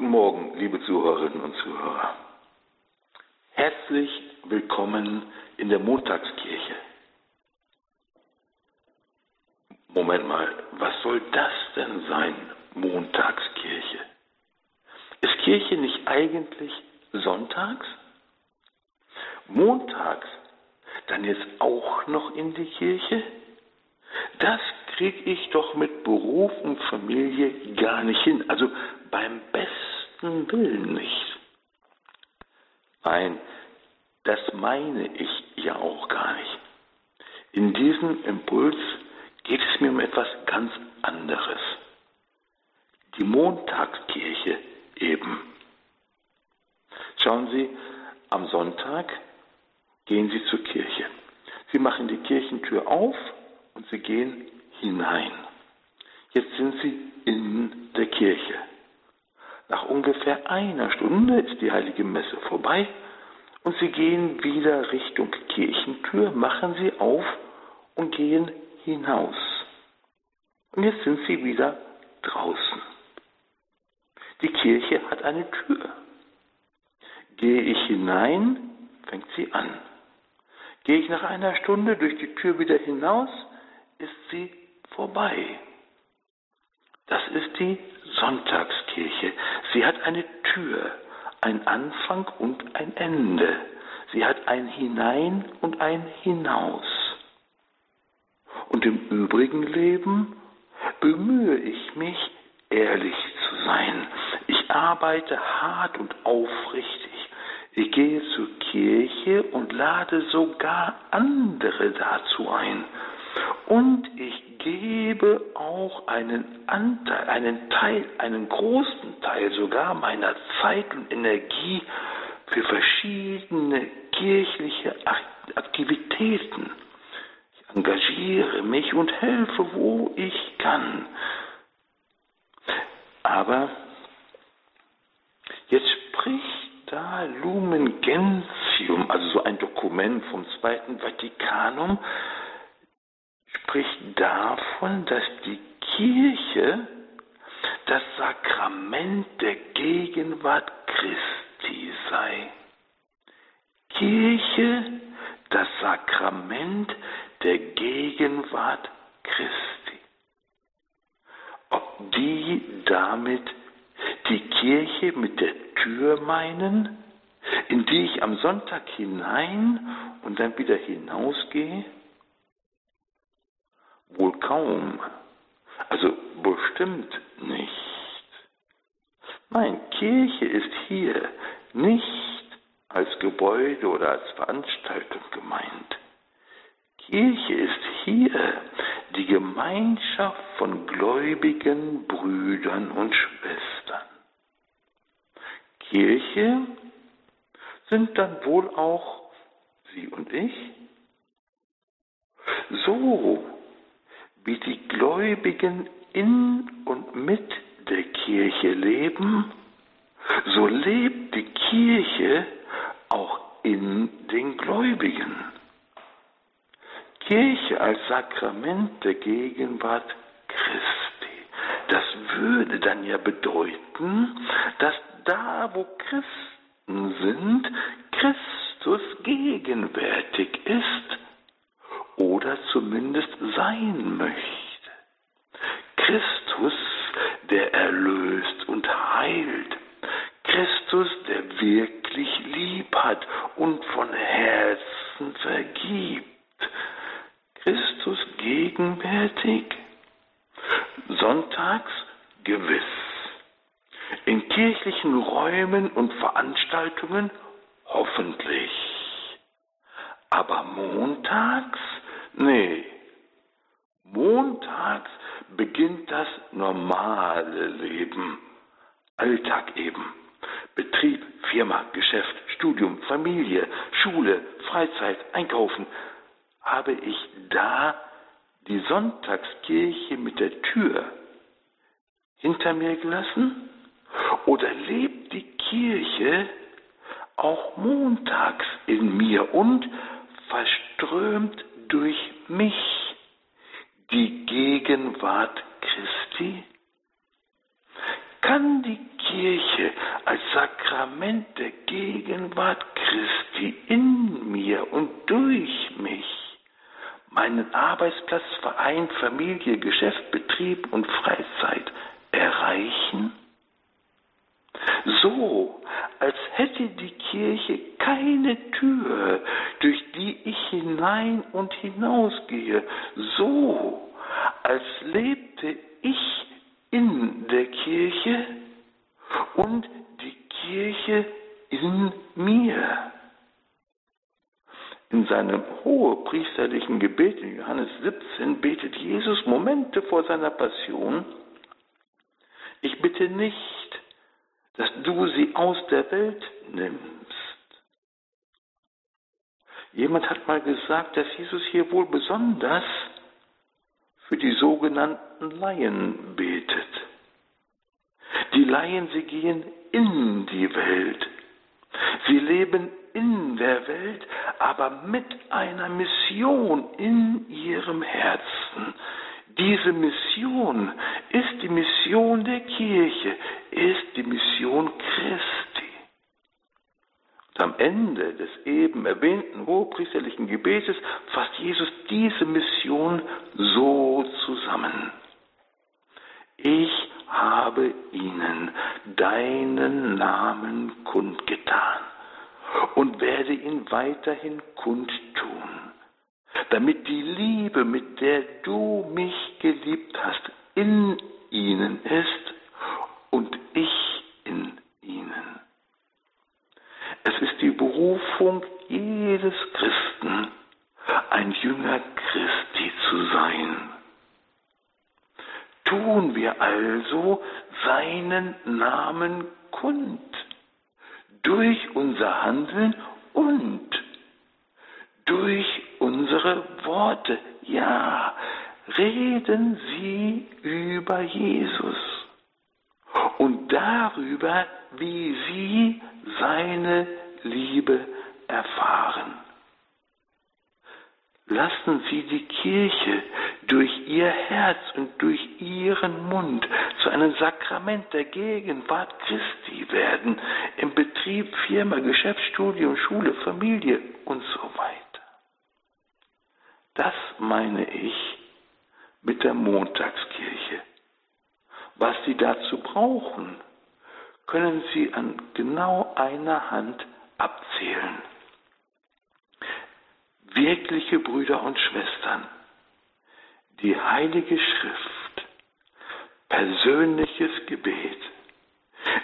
Guten Morgen, liebe Zuhörerinnen und Zuhörer. Herzlich willkommen in der Montagskirche. Moment mal, was soll das denn sein, Montagskirche? Ist Kirche nicht eigentlich sonntags? Montags dann jetzt auch noch in die Kirche? Das kriege ich doch mit Beruf und Familie gar nicht hin. Also beim besten Willen nicht. Nein, das meine ich ja auch gar nicht. In diesem Impuls geht es mir um etwas ganz anderes. Die Montagskirche eben. Schauen Sie, am Sonntag gehen Sie zur Kirche. Sie machen die Kirchentür auf und Sie gehen hinein. Jetzt sind Sie in der Kirche. Nach ungefähr einer Stunde ist die heilige Messe vorbei und Sie gehen wieder Richtung Kirchentür, machen sie auf und gehen hinaus. Und jetzt sind Sie wieder draußen. Die Kirche hat eine Tür. Gehe ich hinein, fängt sie an. Gehe ich nach einer Stunde durch die Tür wieder hinaus, ist sie vorbei. Das ist die Sonntagskirche. Sie hat eine Tür, ein Anfang und ein Ende. Sie hat ein Hinein und ein Hinaus. Und im übrigen Leben bemühe ich mich, ehrlich zu sein. Ich arbeite hart und aufrichtig. Ich gehe zur Kirche und lade sogar andere dazu ein. Und ich gebe auch einen Anteil, einen Teil, einen großen Teil sogar meiner Zeit und Energie für verschiedene kirchliche Aktivitäten. Ich engagiere mich und helfe, wo ich kann. Aber jetzt spricht da Lumen Gentium, also so ein Dokument vom Zweiten Vatikanum, spricht davon, dass die Kirche das Sakrament der Gegenwart Christi sei. Kirche, das Sakrament der Gegenwart Christi. Ob die damit die Kirche mit der Tür meinen, in die ich am Sonntag hinein und dann wieder hinausgehe? Wohl kaum. Also bestimmt nicht. Nein, Kirche ist hier nicht als Gebäude oder als Veranstaltung gemeint. Kirche ist hier die Gemeinschaft von gläubigen Brüdern und Schwestern. Kirche sind dann wohl auch Sie und ich? So wie die Gläubigen in und mit der Kirche leben, so lebt die Kirche auch in den Gläubigen. Kirche als Sakrament der Gegenwart Christi. Das würde dann ja bedeuten, dass da, wo Christen sind, Christus gegenwärtig ist oder zumindest sein möchte. Christus, der erlöst und heilt. Christus, der wirklich lieb hat und von Herzen vergibt. Christus gegenwärtig? Sonntags gewiss. In kirchlichen Räumen und Veranstaltungen hoffentlich. Aber montags? Nee. Montags beginnt das normale Leben. Alltag eben. Betrieb, Firma, Geschäft, Studium, Familie, Schule, Freizeit, Einkaufen. Habe ich da die Sonntagskirche mit der Tür hinter mir gelassen? Oder lebt die Kirche auch montags in mir und verströmt durch mich die Gegenwart Christi? Kann die Kirche als Sakrament der Gegenwart Christi in mir und durch mich meinen Arbeitsplatz, Verein, Familie, Geschäft, Betrieb und Freizeit erreichen? So, als hätte die Kirche keine Tür, durch die ich hinein und hinausgehe, so, als lebte ich in der Kirche und die Kirche in mir. In seinem hohepriesterlichen Gebet in Johannes 17 betet Jesus Momente vor seiner Passion, ich bitte nicht, dass du sie aus der Welt nimmst. Jemand hat mal gesagt, dass Jesus hier wohl besonders für die sogenannten Laien betet. Die Laien, sie gehen in die Welt. Sie leben in der Welt, aber mit einer Mission in ihrem Herzen. Diese Mission ist die Mission der Kirche, ist die Mission Christi. Und am Ende des eben erwähnten hohepriesterlichen Gebetes fasst Jesus diese Mission so zusammen. Ich habe ihnen deinen Namen kundgetan und werde ihn weiterhin kundtun, damit die Liebe, mit der du mich geliebt hast, in ihnen ist und ich in ihnen. Es ist die Berufung jedes Christen, ein Jünger Christi zu sein. Tun wir also seinen Namen kund durch unser Handeln und durch unsere Worte. Ja, reden Sie über Jesus und darüber, wie Sie seine Liebe erfahren. Lassen Sie die Kirche durch ihr Herz und durch ihren Mund zu einem Sakrament der Gegenwart Christi werden, im Betrieb, Firma, Geschäftsstudium, Schule, Familie und so weiter. Das meine ich mit der Montagskirche. Was Sie dazu brauchen, können Sie an genau einer Hand abzählen. Wirkliche Brüder und Schwestern, die Heilige Schrift, persönliches Gebet,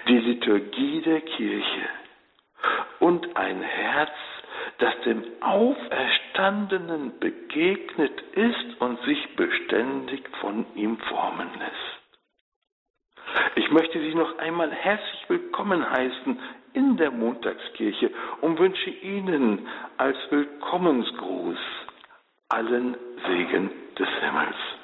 die Liturgie der Kirche und ein Herz, das dem Auferstandenen begegnet ist und sich beständig von ihm formen lässt. Ich möchte Sie noch einmal herzlich willkommen heißen in der Montagskirche und wünsche Ihnen als Willkommensgruß allen Segen des Himmels.